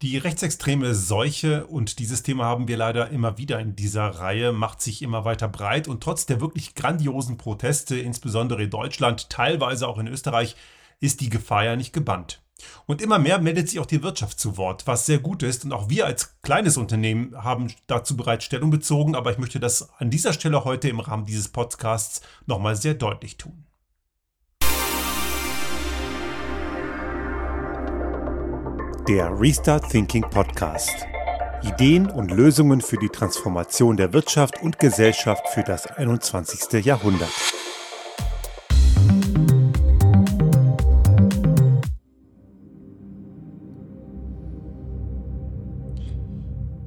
Die rechtsextreme Seuche, und dieses Thema haben wir leider immer wieder in dieser Reihe, macht sich immer weiter breit und trotz der wirklich grandiosen Proteste, insbesondere in Deutschland, teilweise auch in Österreich, ist die Gefahr ja nicht gebannt. Und immer mehr meldet sich auch die Wirtschaft zu Wort, was sehr gut ist. Und auch wir als kleines Unternehmen haben dazu bereits Stellung bezogen, aber ich möchte das an dieser Stelle heute im Rahmen dieses Podcasts nochmal sehr deutlich tun. Der Restart Thinking Podcast. Ideen und Lösungen für die Transformation der Wirtschaft und Gesellschaft für das 21. Jahrhundert.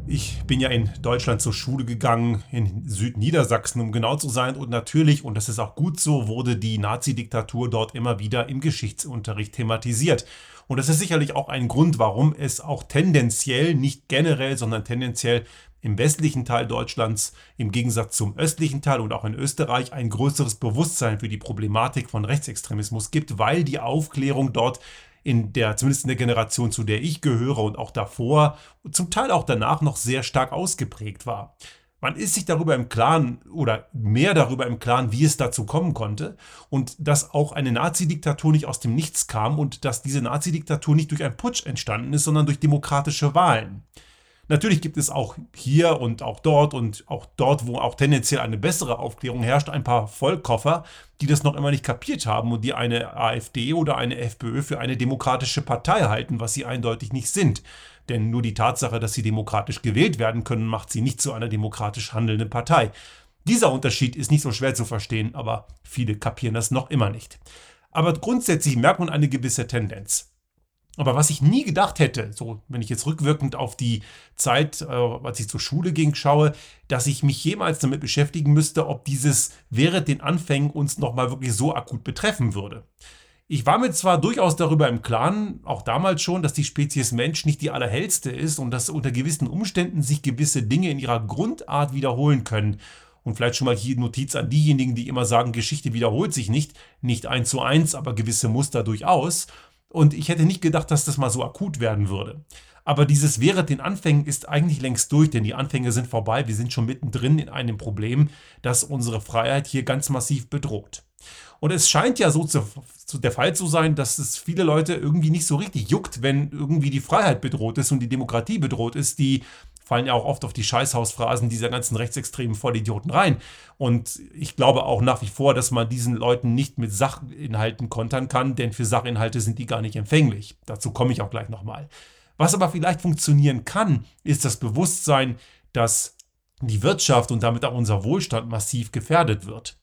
Ich bin ja in Deutschland zur Schule gegangen, in Südniedersachsen, um genau zu sein. Und natürlich, und das ist auch gut so, wurde die Nazi-Diktatur dort immer wieder im Geschichtsunterricht thematisiert. Und das ist sicherlich auch ein Grund, warum es auch tendenziell, nicht generell, sondern tendenziell im westlichen Teil Deutschlands im Gegensatz zum östlichen Teil und auch in Österreich ein größeres Bewusstsein für die Problematik von Rechtsextremismus gibt, weil die Aufklärung dort in der, zumindest in der Generation, zu der ich gehöre und auch davor, zum Teil auch danach noch sehr stark ausgeprägt war. Man ist sich darüber im Klaren oder mehr darüber im Klaren, wie es dazu kommen konnte und dass auch eine Nazi-Diktatur nicht aus dem Nichts kam und dass diese Nazi-Diktatur nicht durch einen Putsch entstanden ist, sondern durch demokratische Wahlen. Natürlich gibt es auch hier und auch dort und auch dort, wo auch tendenziell eine bessere Aufklärung herrscht, ein paar Vollkoffer, die das noch immer nicht kapiert haben und die eine AfD oder eine FPÖ für eine demokratische Partei halten, was sie eindeutig nicht sind. Denn nur die Tatsache, dass sie demokratisch gewählt werden können, macht sie nicht zu einer demokratisch handelnden Partei. Dieser Unterschied ist nicht so schwer zu verstehen, aber viele kapieren das noch immer nicht. Aber grundsätzlich merkt man eine gewisse Tendenz. Aber was ich nie gedacht hätte, so wenn ich jetzt rückwirkend auf die Zeit, äh, als ich zur Schule ging, schaue, dass ich mich jemals damit beschäftigen müsste, ob dieses während den Anfängen uns nochmal wirklich so akut betreffen würde. Ich war mir zwar durchaus darüber im Klaren, auch damals schon, dass die Spezies Mensch nicht die allerhellste ist und dass unter gewissen Umständen sich gewisse Dinge in ihrer Grundart wiederholen können. Und vielleicht schon mal hier Notiz an diejenigen, die immer sagen, Geschichte wiederholt sich nicht. Nicht eins zu eins, aber gewisse Muster durchaus. Und ich hätte nicht gedacht, dass das mal so akut werden würde. Aber dieses während den Anfängen ist eigentlich längst durch, denn die Anfänge sind vorbei. Wir sind schon mittendrin in einem Problem, das unsere Freiheit hier ganz massiv bedroht. Und es scheint ja so zu, zu der Fall zu sein, dass es viele Leute irgendwie nicht so richtig juckt, wenn irgendwie die Freiheit bedroht ist und die Demokratie bedroht ist. Die fallen ja auch oft auf die Scheißhausphrasen dieser ganzen rechtsextremen Vollidioten rein. Und ich glaube auch nach wie vor, dass man diesen Leuten nicht mit Sachinhalten kontern kann, denn für Sachinhalte sind die gar nicht empfänglich. Dazu komme ich auch gleich nochmal. Was aber vielleicht funktionieren kann, ist das Bewusstsein, dass die Wirtschaft und damit auch unser Wohlstand massiv gefährdet wird.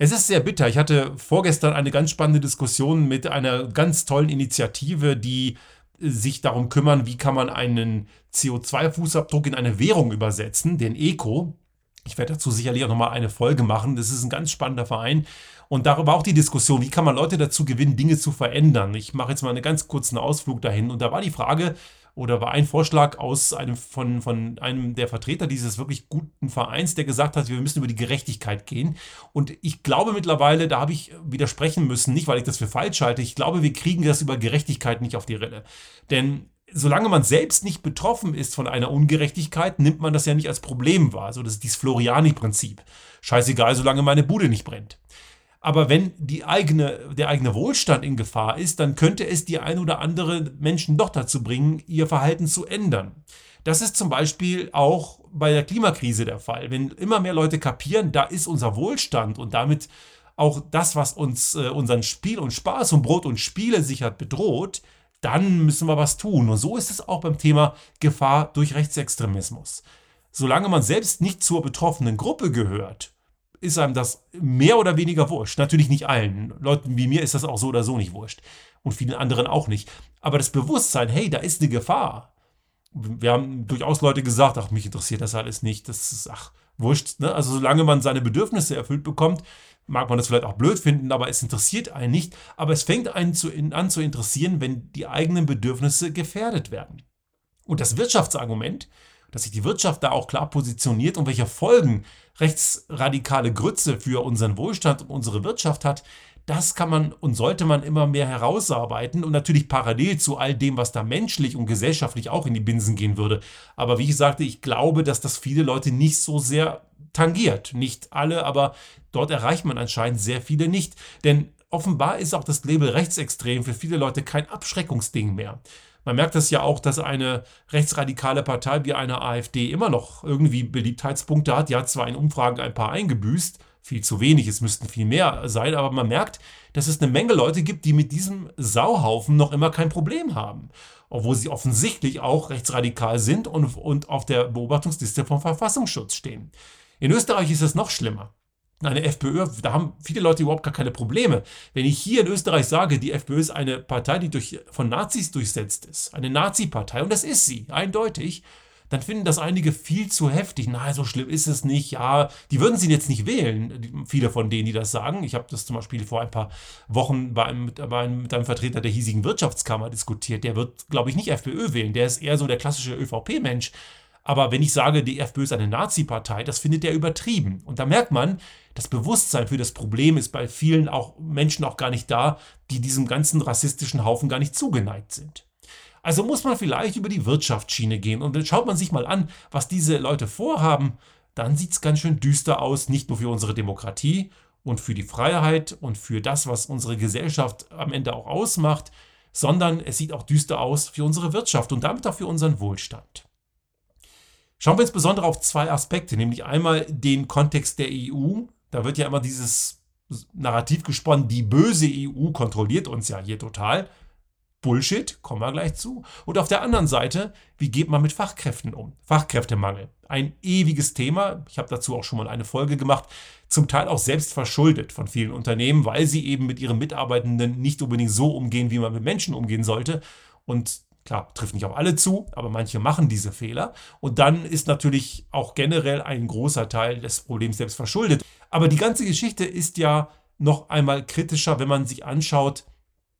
Es ist sehr bitter. Ich hatte vorgestern eine ganz spannende Diskussion mit einer ganz tollen Initiative, die sich darum kümmern, wie kann man einen CO2-Fußabdruck in eine Währung übersetzen, den Eco. Ich werde dazu sicherlich auch nochmal eine Folge machen. Das ist ein ganz spannender Verein. Und darüber auch die Diskussion, wie kann man Leute dazu gewinnen, Dinge zu verändern. Ich mache jetzt mal einen ganz kurzen Ausflug dahin. Und da war die Frage, oder war ein Vorschlag aus einem von, von einem der Vertreter dieses wirklich guten Vereins, der gesagt hat, wir müssen über die Gerechtigkeit gehen. Und ich glaube mittlerweile, da habe ich widersprechen müssen, nicht weil ich das für falsch halte, ich glaube, wir kriegen das über Gerechtigkeit nicht auf die Rille. Denn solange man selbst nicht betroffen ist von einer Ungerechtigkeit, nimmt man das ja nicht als Problem wahr. So, das ist dieses Floriani-Prinzip. Scheißegal, solange meine Bude nicht brennt. Aber wenn die eigene, der eigene Wohlstand in Gefahr ist, dann könnte es die ein oder andere Menschen doch dazu bringen, ihr Verhalten zu ändern. Das ist zum Beispiel auch bei der Klimakrise der Fall. Wenn immer mehr Leute kapieren, da ist unser Wohlstand und damit auch das, was uns äh, unseren Spiel und Spaß und Brot und Spiele sichert, bedroht, dann müssen wir was tun. Und so ist es auch beim Thema Gefahr durch Rechtsextremismus. Solange man selbst nicht zur betroffenen Gruppe gehört, ist einem das mehr oder weniger wurscht. Natürlich nicht allen. Leuten wie mir ist das auch so oder so nicht wurscht. Und vielen anderen auch nicht. Aber das Bewusstsein, hey, da ist eine Gefahr. Wir haben durchaus Leute gesagt, ach, mich interessiert das alles nicht. Das ist, ach, wurscht. Ne? Also solange man seine Bedürfnisse erfüllt bekommt, mag man das vielleicht auch blöd finden, aber es interessiert einen nicht. Aber es fängt einen zu, an zu interessieren, wenn die eigenen Bedürfnisse gefährdet werden. Und das Wirtschaftsargument, dass sich die Wirtschaft da auch klar positioniert und welche Folgen rechtsradikale Grütze für unseren Wohlstand und unsere Wirtschaft hat, Das kann man und sollte man immer mehr herausarbeiten und natürlich parallel zu all dem, was da menschlich und gesellschaftlich auch in die Binsen gehen würde. Aber wie ich sagte, ich glaube, dass das viele Leute nicht so sehr tangiert. Nicht alle, aber dort erreicht man anscheinend sehr viele nicht. Denn offenbar ist auch das Label rechtsextrem für viele Leute kein Abschreckungsding mehr. Man merkt das ja auch, dass eine rechtsradikale Partei wie eine AfD immer noch irgendwie Beliebtheitspunkte hat. Die hat zwar in Umfragen ein paar eingebüßt, viel zu wenig, es müssten viel mehr sein, aber man merkt, dass es eine Menge Leute gibt, die mit diesem Sauhaufen noch immer kein Problem haben. Obwohl sie offensichtlich auch rechtsradikal sind und, und auf der Beobachtungsliste vom Verfassungsschutz stehen. In Österreich ist es noch schlimmer eine FPÖ, da haben viele Leute überhaupt gar keine Probleme. Wenn ich hier in Österreich sage, die FPÖ ist eine Partei, die durch, von Nazis durchsetzt ist, eine Nazi-Partei, und das ist sie, eindeutig, dann finden das einige viel zu heftig. Na, so schlimm ist es nicht. Ja, die würden sie jetzt nicht wählen, viele von denen, die das sagen. Ich habe das zum Beispiel vor ein paar Wochen bei einem, bei einem, mit einem Vertreter der hiesigen Wirtschaftskammer diskutiert. Der wird, glaube ich, nicht FPÖ wählen. Der ist eher so der klassische ÖVP-Mensch. Aber wenn ich sage, die FPÖ ist eine Nazi-Partei, das findet er übertrieben. Und da merkt man, das Bewusstsein für das Problem ist bei vielen auch Menschen auch gar nicht da, die diesem ganzen rassistischen Haufen gar nicht zugeneigt sind. Also muss man vielleicht über die Wirtschaftsschiene gehen und dann schaut man sich mal an, was diese Leute vorhaben, dann sieht es ganz schön düster aus, nicht nur für unsere Demokratie und für die Freiheit und für das, was unsere Gesellschaft am Ende auch ausmacht, sondern es sieht auch düster aus für unsere Wirtschaft und damit auch für unseren Wohlstand. Schauen wir insbesondere auf zwei Aspekte, nämlich einmal den Kontext der EU. Da wird ja immer dieses Narrativ gesponnen, die böse EU kontrolliert uns ja hier total. Bullshit, kommen wir gleich zu. Und auf der anderen Seite, wie geht man mit Fachkräften um? Fachkräftemangel. Ein ewiges Thema. Ich habe dazu auch schon mal eine Folge gemacht. Zum Teil auch selbst verschuldet von vielen Unternehmen, weil sie eben mit ihren Mitarbeitenden nicht unbedingt so umgehen, wie man mit Menschen umgehen sollte. Und Klar, trifft nicht auf alle zu, aber manche machen diese Fehler. Und dann ist natürlich auch generell ein großer Teil des Problems selbst verschuldet. Aber die ganze Geschichte ist ja noch einmal kritischer, wenn man sich anschaut,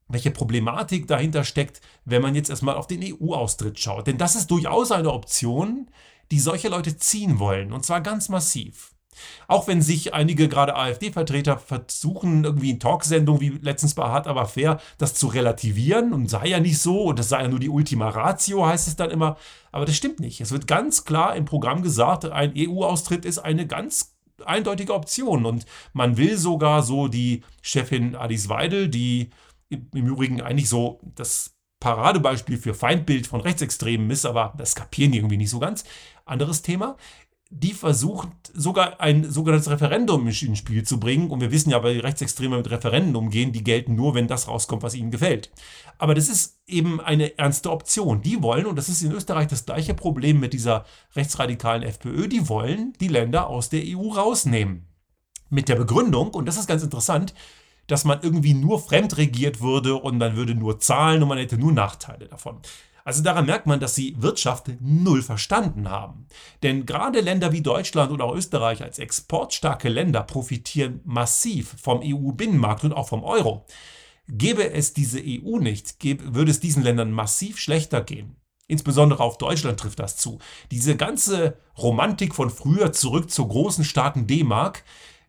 welche Problematik dahinter steckt, wenn man jetzt erstmal auf den EU-Austritt schaut. Denn das ist durchaus eine Option, die solche Leute ziehen wollen. Und zwar ganz massiv. Auch wenn sich einige gerade AfD-Vertreter versuchen, irgendwie in Talksendungen wie letztens bei Hart aber fair, das zu relativieren und sei ja nicht so und das sei ja nur die Ultima Ratio, heißt es dann immer. Aber das stimmt nicht. Es wird ganz klar im Programm gesagt, ein EU-Austritt ist eine ganz eindeutige Option und man will sogar so die Chefin Alice Weidel, die im Übrigen eigentlich so das Paradebeispiel für Feindbild von Rechtsextremen ist, aber das kapieren die irgendwie nicht so ganz. Anderes Thema die versucht sogar ein sogenanntes Referendum ins Spiel zu bringen. Und wir wissen ja, weil Rechtsextreme mit Referenden umgehen, die gelten nur, wenn das rauskommt, was ihnen gefällt. Aber das ist eben eine ernste Option. Die wollen, und das ist in Österreich das gleiche Problem mit dieser rechtsradikalen FPÖ, die wollen die Länder aus der EU rausnehmen. Mit der Begründung, und das ist ganz interessant, dass man irgendwie nur fremd regiert würde und man würde nur zahlen und man hätte nur Nachteile davon. Also daran merkt man, dass sie Wirtschaft null verstanden haben. Denn gerade Länder wie Deutschland und auch Österreich als exportstarke Länder profitieren massiv vom EU-Binnenmarkt und auch vom Euro. Gäbe es diese EU nicht, würde es diesen Ländern massiv schlechter gehen. Insbesondere auf Deutschland trifft das zu. Diese ganze Romantik von früher zurück zur großen, starken D-Mark,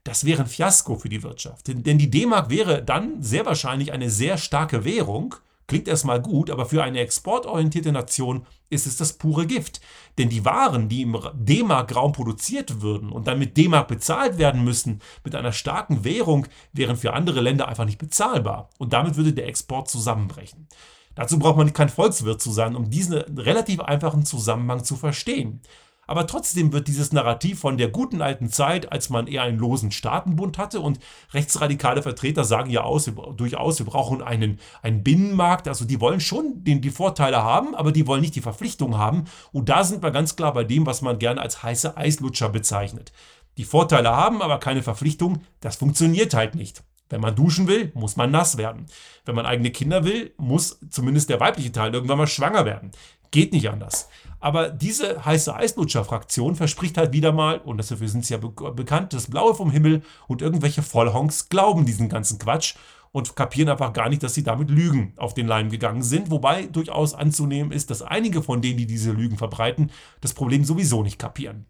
das wäre ein Fiasko für die Wirtschaft. Denn die D-Mark wäre dann sehr wahrscheinlich eine sehr starke Währung Klingt erstmal gut, aber für eine exportorientierte Nation ist es das pure Gift. Denn die Waren, die im D-Mark-Raum produziert würden und dann mit D-Mark bezahlt werden müssen, mit einer starken Währung, wären für andere Länder einfach nicht bezahlbar. Und damit würde der Export zusammenbrechen. Dazu braucht man kein Volkswirt zu sein, um diesen relativ einfachen Zusammenhang zu verstehen. Aber trotzdem wird dieses Narrativ von der guten alten Zeit, als man eher einen losen Staatenbund hatte und rechtsradikale Vertreter sagen ja aus, durchaus, wir brauchen einen, einen Binnenmarkt. Also die wollen schon den, die Vorteile haben, aber die wollen nicht die Verpflichtung haben. Und da sind wir ganz klar bei dem, was man gerne als heiße Eislutscher bezeichnet. Die Vorteile haben, aber keine Verpflichtung, das funktioniert halt nicht. Wenn man duschen will, muss man nass werden. Wenn man eigene Kinder will, muss zumindest der weibliche Teil irgendwann mal schwanger werden. Geht nicht anders. Aber diese heiße Eislutscher-Fraktion verspricht halt wieder mal, und dafür sind sie ja be bekannt, das Blaue vom Himmel und irgendwelche Vollhonks glauben diesen ganzen Quatsch und kapieren einfach gar nicht, dass sie damit Lügen auf den Leim gegangen sind. Wobei durchaus anzunehmen ist, dass einige von denen, die diese Lügen verbreiten, das Problem sowieso nicht kapieren.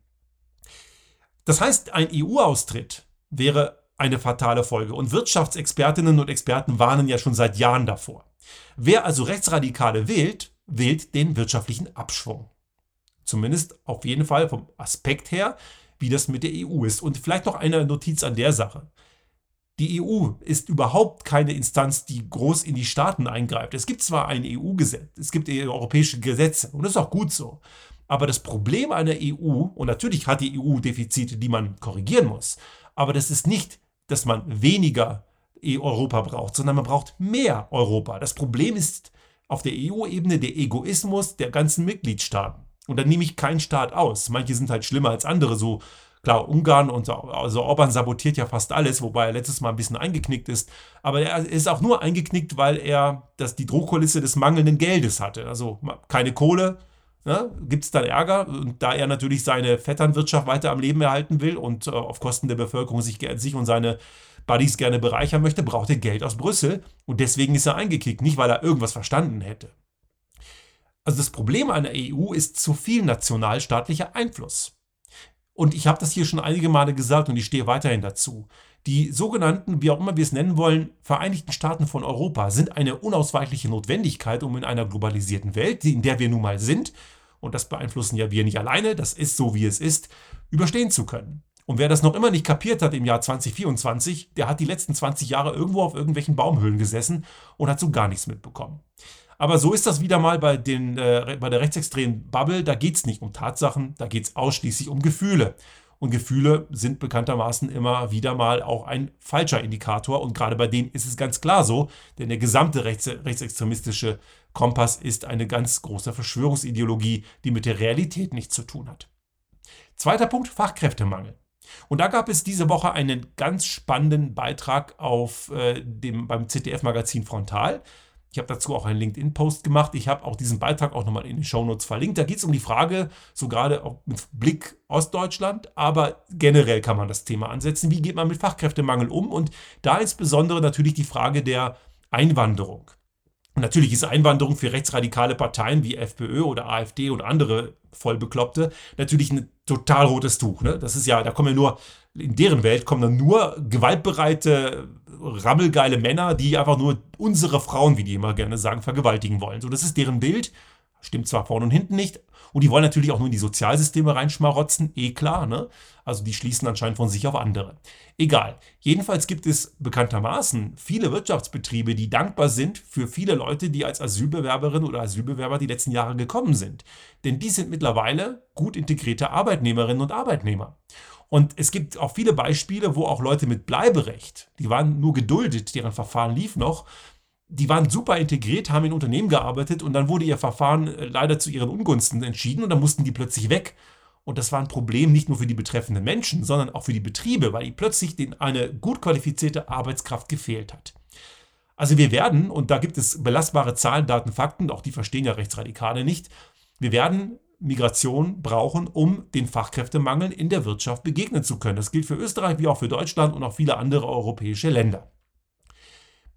Das heißt, ein EU-Austritt wäre eine fatale Folge. Und Wirtschaftsexpertinnen und Experten warnen ja schon seit Jahren davor. Wer also Rechtsradikale wählt, wählt den wirtschaftlichen Abschwung. Zumindest auf jeden Fall vom Aspekt her, wie das mit der EU ist. Und vielleicht noch eine Notiz an der Sache. Die EU ist überhaupt keine Instanz, die groß in die Staaten eingreift. Es gibt zwar ein EU-Gesetz, es gibt europäische Gesetze und das ist auch gut so. Aber das Problem einer EU, und natürlich hat die EU Defizite, die man korrigieren muss, aber das ist nicht, dass man weniger Europa braucht, sondern man braucht mehr Europa. Das Problem ist auf der EU-Ebene der Egoismus der ganzen Mitgliedstaaten. Und da nehme ich keinen Staat aus. Manche sind halt schlimmer als andere, so Klar, Ungarn und also Orban sabotiert ja fast alles, wobei er letztes Mal ein bisschen eingeknickt ist. Aber er ist auch nur eingeknickt, weil er das, die Drohkulisse des mangelnden Geldes hatte. Also keine Kohle, ne, gibt es dann Ärger. Und da er natürlich seine Vetternwirtschaft weiter am Leben erhalten will und äh, auf Kosten der Bevölkerung sich, sich und seine Buddies gerne bereichern möchte, braucht er Geld aus Brüssel. Und deswegen ist er eingekickt, nicht weil er irgendwas verstanden hätte. Also das Problem einer EU ist zu viel nationalstaatlicher Einfluss. Und ich habe das hier schon einige Male gesagt und ich stehe weiterhin dazu. Die sogenannten, wie auch immer wir es nennen wollen, Vereinigten Staaten von Europa sind eine unausweichliche Notwendigkeit, um in einer globalisierten Welt, in der wir nun mal sind, und das beeinflussen ja wir nicht alleine, das ist so wie es ist, überstehen zu können. Und wer das noch immer nicht kapiert hat im Jahr 2024, der hat die letzten 20 Jahre irgendwo auf irgendwelchen Baumhöhlen gesessen und hat so gar nichts mitbekommen. Aber so ist das wieder mal bei, den, äh, bei der rechtsextremen Bubble. Da geht es nicht um Tatsachen, da geht es ausschließlich um Gefühle. Und Gefühle sind bekanntermaßen immer wieder mal auch ein falscher Indikator. Und gerade bei denen ist es ganz klar so, denn der gesamte rechts, rechtsextremistische Kompass ist eine ganz große Verschwörungsideologie, die mit der Realität nichts zu tun hat. Zweiter Punkt, Fachkräftemangel. Und da gab es diese Woche einen ganz spannenden Beitrag auf äh, dem, beim ZDF-Magazin Frontal. Ich habe dazu auch einen LinkedIn-Post gemacht. Ich habe auch diesen Beitrag auch nochmal in den Shownotes verlinkt. Da geht es um die Frage, so gerade auch mit Blick Ostdeutschland, aber generell kann man das Thema ansetzen. Wie geht man mit Fachkräftemangel um? Und da insbesondere natürlich die Frage der Einwanderung. Natürlich ist Einwanderung für rechtsradikale Parteien wie FPÖ oder AfD und andere Vollbekloppte natürlich ein total rotes Tuch. Ne? Das ist ja, da kommen ja nur, in deren Welt kommen dann nur gewaltbereite, rammelgeile Männer, die einfach nur unsere Frauen, wie die immer gerne sagen, vergewaltigen wollen. So, das ist deren Bild. Stimmt zwar vorne und hinten nicht. Und die wollen natürlich auch nur in die Sozialsysteme reinschmarotzen, eh klar, ne? Also die schließen anscheinend von sich auf andere. Egal. Jedenfalls gibt es bekanntermaßen viele Wirtschaftsbetriebe, die dankbar sind für viele Leute, die als Asylbewerberin oder Asylbewerber die letzten Jahre gekommen sind. Denn die sind mittlerweile gut integrierte Arbeitnehmerinnen und Arbeitnehmer. Und es gibt auch viele Beispiele, wo auch Leute mit Bleiberecht, die waren nur geduldet, deren Verfahren lief noch, die waren super integriert, haben in Unternehmen gearbeitet und dann wurde ihr Verfahren äh, leider zu ihren Ungunsten entschieden und dann mussten die plötzlich weg. Und das war ein Problem nicht nur für die betreffenden Menschen, sondern auch für die Betriebe, weil plötzlich eine gut qualifizierte Arbeitskraft gefehlt hat. Also wir werden, und da gibt es belastbare Zahlen, Daten, Fakten, auch die verstehen ja Rechtsradikale nicht, wir werden Migration brauchen, um den Fachkräftemangel in der Wirtschaft begegnen zu können. Das gilt für Österreich wie auch für Deutschland und auch viele andere europäische Länder.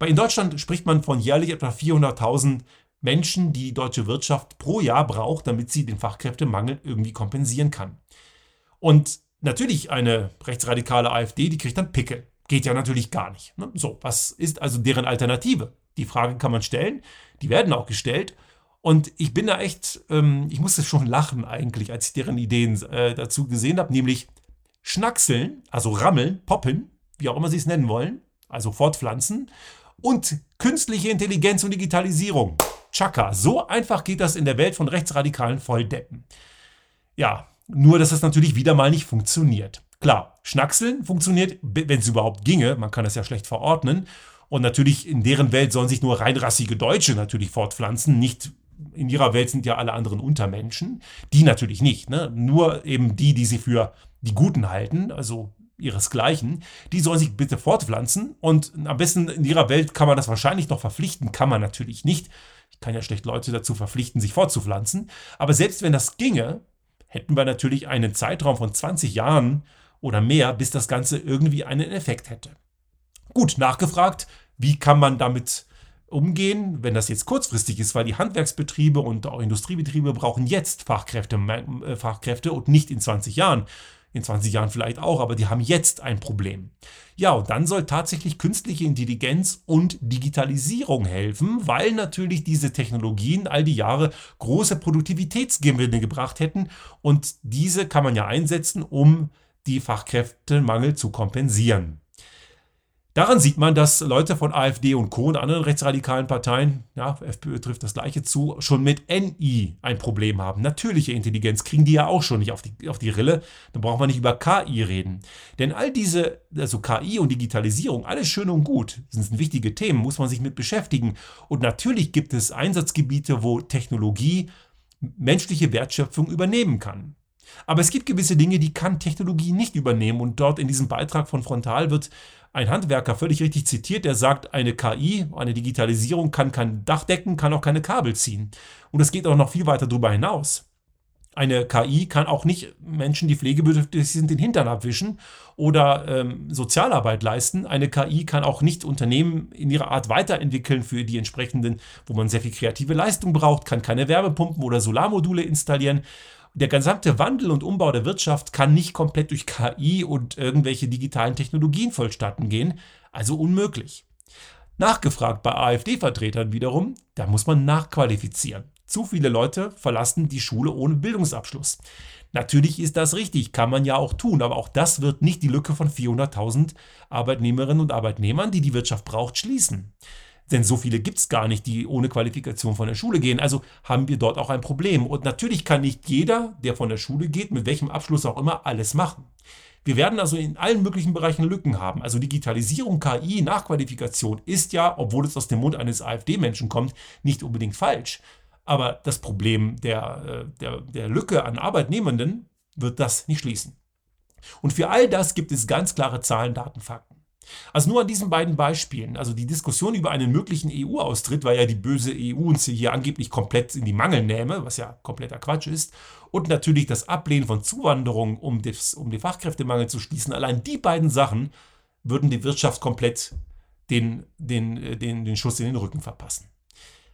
In Deutschland spricht man von jährlich etwa 400.000 Menschen, die die deutsche Wirtschaft pro Jahr braucht, damit sie den Fachkräftemangel irgendwie kompensieren kann. Und natürlich eine rechtsradikale AfD, die kriegt dann Pickel. Geht ja natürlich gar nicht. Ne? So, was ist also deren Alternative? Die Frage kann man stellen. Die werden auch gestellt. Und ich bin da echt, ähm, ich musste schon lachen eigentlich, als ich deren Ideen äh, dazu gesehen habe, nämlich Schnackseln, also Rammeln, Poppen, wie auch immer sie es nennen wollen, also fortpflanzen und künstliche Intelligenz und Digitalisierung. Chaka, so einfach geht das in der Welt von rechtsradikalen Volldeppen. Ja, nur dass das natürlich wieder mal nicht funktioniert. Klar, Schnackseln funktioniert, wenn es überhaupt ginge, man kann das ja schlecht verordnen. Und natürlich in deren Welt sollen sich nur reinrassige Deutsche natürlich fortpflanzen, nicht in ihrer Welt sind ja alle anderen Untermenschen. Die natürlich nicht. Ne? Nur eben die, die sie für die Guten halten, also ihresgleichen, die sollen sich bitte fortpflanzen und am besten in ihrer Welt kann man das wahrscheinlich noch verpflichten, kann man natürlich nicht. Ich kann ja schlecht Leute dazu verpflichten, sich fortzupflanzen, aber selbst wenn das ginge, hätten wir natürlich einen Zeitraum von 20 Jahren oder mehr, bis das Ganze irgendwie einen Effekt hätte. Gut, nachgefragt, wie kann man damit umgehen, wenn das jetzt kurzfristig ist, weil die Handwerksbetriebe und auch Industriebetriebe brauchen jetzt Fachkräfte, äh, Fachkräfte und nicht in 20 Jahren. In 20 Jahren vielleicht auch, aber die haben jetzt ein Problem. Ja, und dann soll tatsächlich künstliche Intelligenz und Digitalisierung helfen, weil natürlich diese Technologien all die Jahre große Produktivitätsgewinne gebracht hätten und diese kann man ja einsetzen, um die Fachkräftemangel zu kompensieren. Daran sieht man, dass Leute von AfD und Co. und anderen rechtsradikalen Parteien, ja, FPÖ trifft das gleiche zu, schon mit NI ein Problem haben. Natürliche Intelligenz kriegen die ja auch schon nicht auf die, auf die Rille. Da brauchen wir nicht über KI reden. Denn all diese, also KI und Digitalisierung, alles schön und gut, sind wichtige Themen, muss man sich mit beschäftigen. Und natürlich gibt es Einsatzgebiete, wo Technologie menschliche Wertschöpfung übernehmen kann. Aber es gibt gewisse Dinge, die kann Technologie nicht übernehmen. Und dort in diesem Beitrag von Frontal wird ein Handwerker völlig richtig zitiert, der sagt, eine KI, eine Digitalisierung kann kein Dach decken, kann auch keine Kabel ziehen. Und es geht auch noch viel weiter darüber hinaus. Eine KI kann auch nicht Menschen, die pflegebedürftig sind, den Hintern abwischen oder ähm, Sozialarbeit leisten. Eine KI kann auch nicht Unternehmen in ihrer Art weiterentwickeln für die entsprechenden, wo man sehr viel kreative Leistung braucht, kann keine Wärmepumpen oder Solarmodule installieren der gesamte Wandel und Umbau der Wirtschaft kann nicht komplett durch KI und irgendwelche digitalen Technologien vollstatten gehen, also unmöglich. Nachgefragt bei AfD-Vertretern wiederum, da muss man nachqualifizieren. Zu viele Leute verlassen die Schule ohne Bildungsabschluss. Natürlich ist das richtig, kann man ja auch tun, aber auch das wird nicht die Lücke von 400.000 Arbeitnehmerinnen und Arbeitnehmern, die die Wirtschaft braucht, schließen. Denn so viele gibt es gar nicht, die ohne Qualifikation von der Schule gehen. Also haben wir dort auch ein Problem. Und natürlich kann nicht jeder, der von der Schule geht, mit welchem Abschluss auch immer, alles machen. Wir werden also in allen möglichen Bereichen Lücken haben. Also Digitalisierung, KI, Nachqualifikation ist ja, obwohl es aus dem Mund eines AfD-Menschen kommt, nicht unbedingt falsch. Aber das Problem der, äh, der, der Lücke an Arbeitnehmenden wird das nicht schließen. Und für all das gibt es ganz klare Zahlen, Daten, Fakten. Also nur an diesen beiden Beispielen. Also die Diskussion über einen möglichen EU-Austritt, weil ja die böse EU uns hier angeblich komplett in die Mangel nähme, was ja kompletter Quatsch ist. Und natürlich das Ablehnen von Zuwanderung, um, das, um den Fachkräftemangel zu schließen. Allein die beiden Sachen würden die Wirtschaft komplett den, den, den, den Schuss in den Rücken verpassen.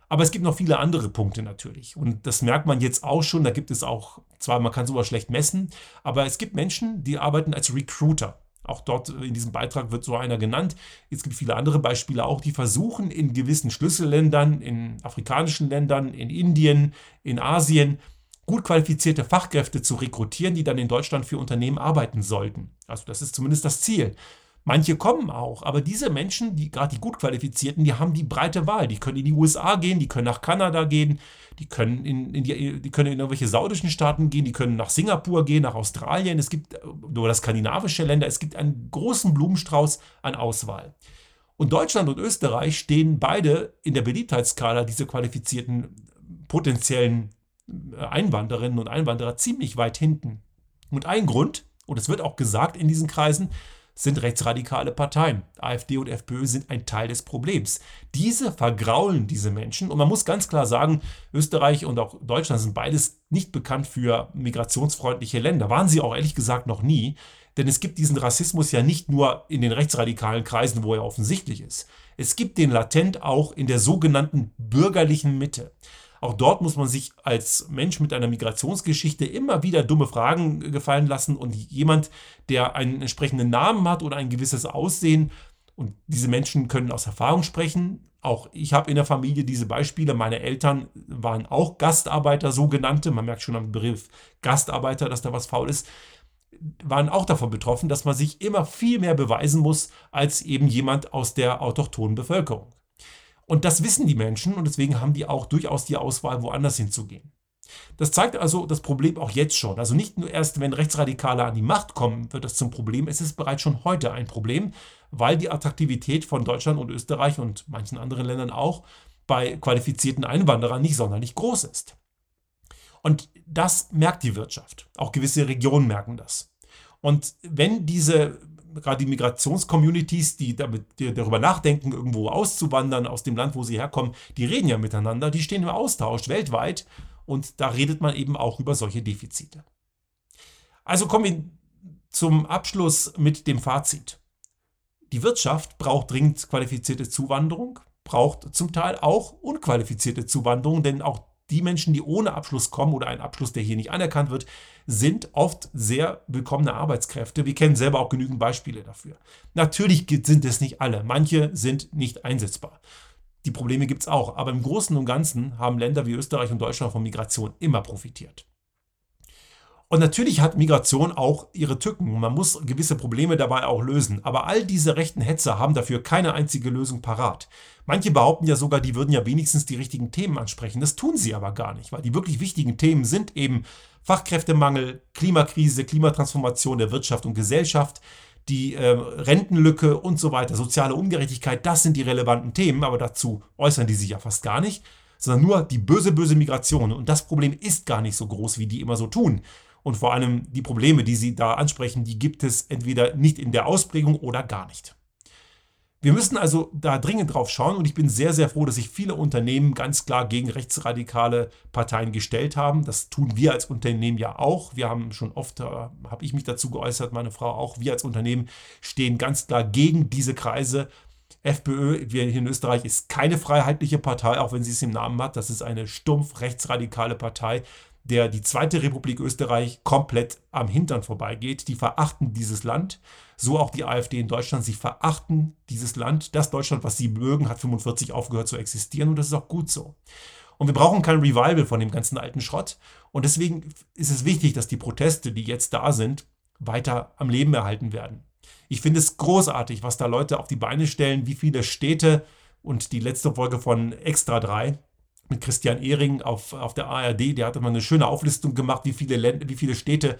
Aber es gibt noch viele andere Punkte natürlich. Und das merkt man jetzt auch schon. Da gibt es auch, zwar man kann sowas schlecht messen, aber es gibt Menschen, die arbeiten als Recruiter. Auch dort in diesem Beitrag wird so einer genannt. Es gibt viele andere Beispiele auch, die versuchen in gewissen Schlüsselländern, in afrikanischen Ländern, in Indien, in Asien, gut qualifizierte Fachkräfte zu rekrutieren, die dann in Deutschland für Unternehmen arbeiten sollten. Also das ist zumindest das Ziel. Manche kommen auch, aber diese Menschen, die gerade die gut qualifizierten, die haben die breite Wahl. Die können in die USA gehen, die können nach Kanada gehen, die können in, in die, die können in irgendwelche saudischen Staaten gehen, die können nach Singapur gehen, nach Australien. Es gibt das skandinavische Länder. Es gibt einen großen Blumenstrauß an Auswahl. Und Deutschland und Österreich stehen beide in der Beliebtheitsskala dieser qualifizierten potenziellen äh, Einwanderinnen und Einwanderer ziemlich weit hinten. Und ein Grund, und es wird auch gesagt in diesen Kreisen, sind rechtsradikale Parteien. AfD und FPÖ sind ein Teil des Problems. Diese vergraulen diese Menschen und man muss ganz klar sagen, Österreich und auch Deutschland sind beides nicht bekannt für migrationsfreundliche Länder. Waren sie auch ehrlich gesagt noch nie. Denn es gibt diesen Rassismus ja nicht nur in den rechtsradikalen Kreisen, wo er offensichtlich ist. Es gibt den latent auch in der sogenannten bürgerlichen Mitte. Auch dort muss man sich als Mensch mit einer Migrationsgeschichte immer wieder dumme Fragen gefallen lassen und jemand, der einen entsprechenden Namen hat oder ein gewisses Aussehen, und diese Menschen können aus Erfahrung sprechen. Auch ich habe in der Familie diese Beispiele. Meine Eltern waren auch Gastarbeiter, sogenannte. Man merkt schon am Begriff Gastarbeiter, dass da was faul ist waren auch davon betroffen, dass man sich immer viel mehr beweisen muss als eben jemand aus der autochthonen Bevölkerung. Und das wissen die Menschen und deswegen haben die auch durchaus die Auswahl, woanders hinzugehen. Das zeigt also das Problem auch jetzt schon. Also nicht nur erst, wenn Rechtsradikale an die Macht kommen, wird das zum Problem. Es ist bereits schon heute ein Problem, weil die Attraktivität von Deutschland und Österreich und manchen anderen Ländern auch bei qualifizierten Einwanderern nicht sonderlich groß ist. Und das merkt die Wirtschaft. Auch gewisse Regionen merken das. Und wenn diese gerade die Migrationscommunities, die, damit, die darüber nachdenken, irgendwo auszuwandern aus dem Land, wo sie herkommen, die reden ja miteinander, die stehen im Austausch weltweit und da redet man eben auch über solche Defizite. Also kommen wir zum Abschluss mit dem Fazit. Die Wirtschaft braucht dringend qualifizierte Zuwanderung, braucht zum Teil auch unqualifizierte Zuwanderung, denn auch die Menschen, die ohne Abschluss kommen oder einen Abschluss, der hier nicht anerkannt wird, sind oft sehr willkommene Arbeitskräfte. Wir kennen selber auch genügend Beispiele dafür. Natürlich sind es nicht alle. Manche sind nicht einsetzbar. Die Probleme gibt es auch. Aber im Großen und Ganzen haben Länder wie Österreich und Deutschland von Migration immer profitiert. Und natürlich hat Migration auch ihre Tücken. Man muss gewisse Probleme dabei auch lösen. Aber all diese rechten Hetzer haben dafür keine einzige Lösung parat. Manche behaupten ja sogar, die würden ja wenigstens die richtigen Themen ansprechen. Das tun sie aber gar nicht, weil die wirklich wichtigen Themen sind eben Fachkräftemangel, Klimakrise, Klimatransformation der Wirtschaft und Gesellschaft, die äh, Rentenlücke und so weiter, soziale Ungerechtigkeit. Das sind die relevanten Themen, aber dazu äußern die sich ja fast gar nicht sondern nur die böse, böse Migration. Und das Problem ist gar nicht so groß, wie die immer so tun. Und vor allem die Probleme, die Sie da ansprechen, die gibt es entweder nicht in der Ausprägung oder gar nicht. Wir müssen also da dringend drauf schauen und ich bin sehr, sehr froh, dass sich viele Unternehmen ganz klar gegen rechtsradikale Parteien gestellt haben. Das tun wir als Unternehmen ja auch. Wir haben schon oft, äh, habe ich mich dazu geäußert, meine Frau auch, wir als Unternehmen stehen ganz klar gegen diese Kreise. FPÖ wir hier in Österreich ist keine freiheitliche Partei, auch wenn sie es im Namen hat. Das ist eine stumpf rechtsradikale Partei, der die Zweite Republik Österreich komplett am Hintern vorbeigeht. Die verachten dieses Land, so auch die AfD in Deutschland. Sie verachten dieses Land. Das Deutschland, was sie mögen, hat 45 aufgehört zu existieren und das ist auch gut so. Und wir brauchen kein Revival von dem ganzen alten Schrott. Und deswegen ist es wichtig, dass die Proteste, die jetzt da sind, weiter am Leben erhalten werden. Ich finde es großartig, was da Leute auf die Beine stellen, wie viele Städte und die letzte Folge von Extra 3 mit Christian Ehring auf, auf der ARD, der hatte mal eine schöne Auflistung gemacht, wie viele, Länder, wie viele Städte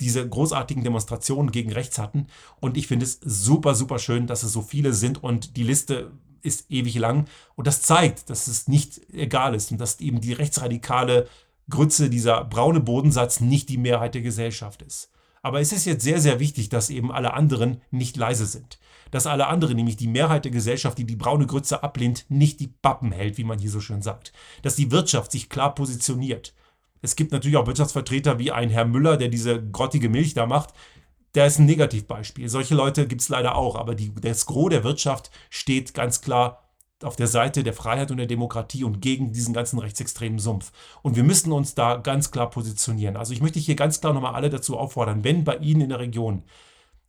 diese großartigen Demonstrationen gegen rechts hatten. Und ich finde es super, super schön, dass es so viele sind und die Liste ist ewig lang. Und das zeigt, dass es nicht egal ist und dass eben die rechtsradikale Grütze, dieser braune Bodensatz nicht die Mehrheit der Gesellschaft ist. Aber es ist jetzt sehr, sehr wichtig, dass eben alle anderen nicht leise sind dass alle anderen, nämlich die Mehrheit der Gesellschaft, die die braune Grütze ablehnt, nicht die Pappen hält, wie man hier so schön sagt. Dass die Wirtschaft sich klar positioniert. Es gibt natürlich auch Wirtschaftsvertreter wie ein Herr Müller, der diese grottige Milch da macht. Der ist ein Negativbeispiel. Solche Leute gibt es leider auch, aber die, das Gros der Wirtschaft steht ganz klar auf der Seite der Freiheit und der Demokratie und gegen diesen ganzen rechtsextremen Sumpf. Und wir müssen uns da ganz klar positionieren. Also ich möchte hier ganz klar nochmal alle dazu auffordern, wenn bei Ihnen in der Region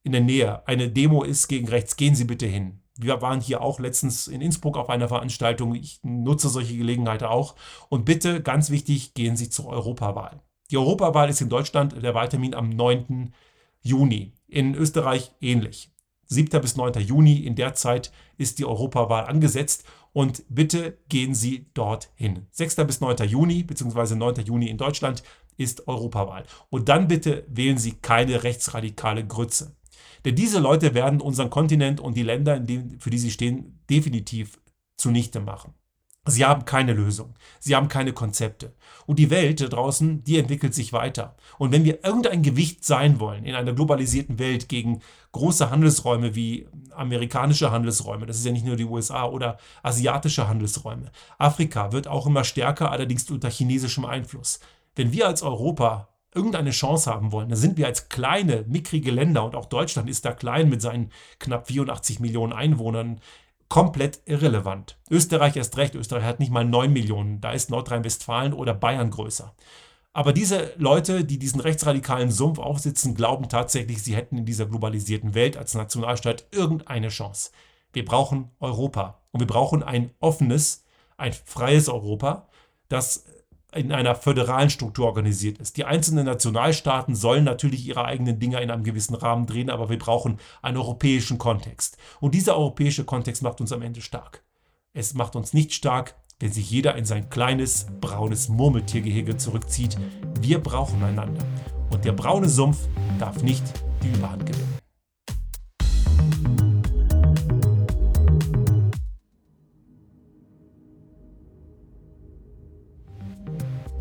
in der Nähe eine Demo ist gegen rechts, gehen Sie bitte hin. Wir waren hier auch letztens in Innsbruck auf einer Veranstaltung. Ich nutze solche Gelegenheiten auch. Und bitte, ganz wichtig, gehen Sie zur Europawahl. Die Europawahl ist in Deutschland der Wahltermin am 9. Juni. In Österreich ähnlich. 7. bis 9. Juni, in der Zeit ist die Europawahl angesetzt und bitte gehen Sie dorthin. 6. bis 9. Juni, beziehungsweise 9. Juni in Deutschland ist Europawahl. Und dann bitte wählen Sie keine rechtsradikale Grütze. Denn diese Leute werden unseren Kontinent und die Länder, für die sie stehen, definitiv zunichte machen. Sie haben keine Lösung. Sie haben keine Konzepte. Und die Welt da draußen, die entwickelt sich weiter. Und wenn wir irgendein Gewicht sein wollen in einer globalisierten Welt gegen große Handelsräume wie amerikanische Handelsräume, das ist ja nicht nur die USA oder asiatische Handelsräume. Afrika wird auch immer stärker, allerdings unter chinesischem Einfluss. Wenn wir als Europa irgendeine Chance haben wollen, dann sind wir als kleine, mickrige Länder und auch Deutschland ist da klein mit seinen knapp 84 Millionen Einwohnern komplett irrelevant. Österreich erst recht, Österreich hat nicht mal 9 Millionen, da ist Nordrhein-Westfalen oder Bayern größer. Aber diese Leute, die diesen rechtsradikalen Sumpf aufsitzen, glauben tatsächlich, sie hätten in dieser globalisierten Welt als Nationalstaat irgendeine Chance. Wir brauchen Europa und wir brauchen ein offenes, ein freies Europa, das in einer föderalen Struktur organisiert ist. Die einzelnen Nationalstaaten sollen natürlich ihre eigenen Dinge in einem gewissen Rahmen drehen, aber wir brauchen einen europäischen Kontext. Und dieser europäische Kontext macht uns am Ende stark. Es macht uns nicht stark, wenn sich jeder in sein kleines, braunes Murmeltiergehege zurückzieht. Wir brauchen einander. Und der braune Sumpf darf nicht die Überhand gewinnen.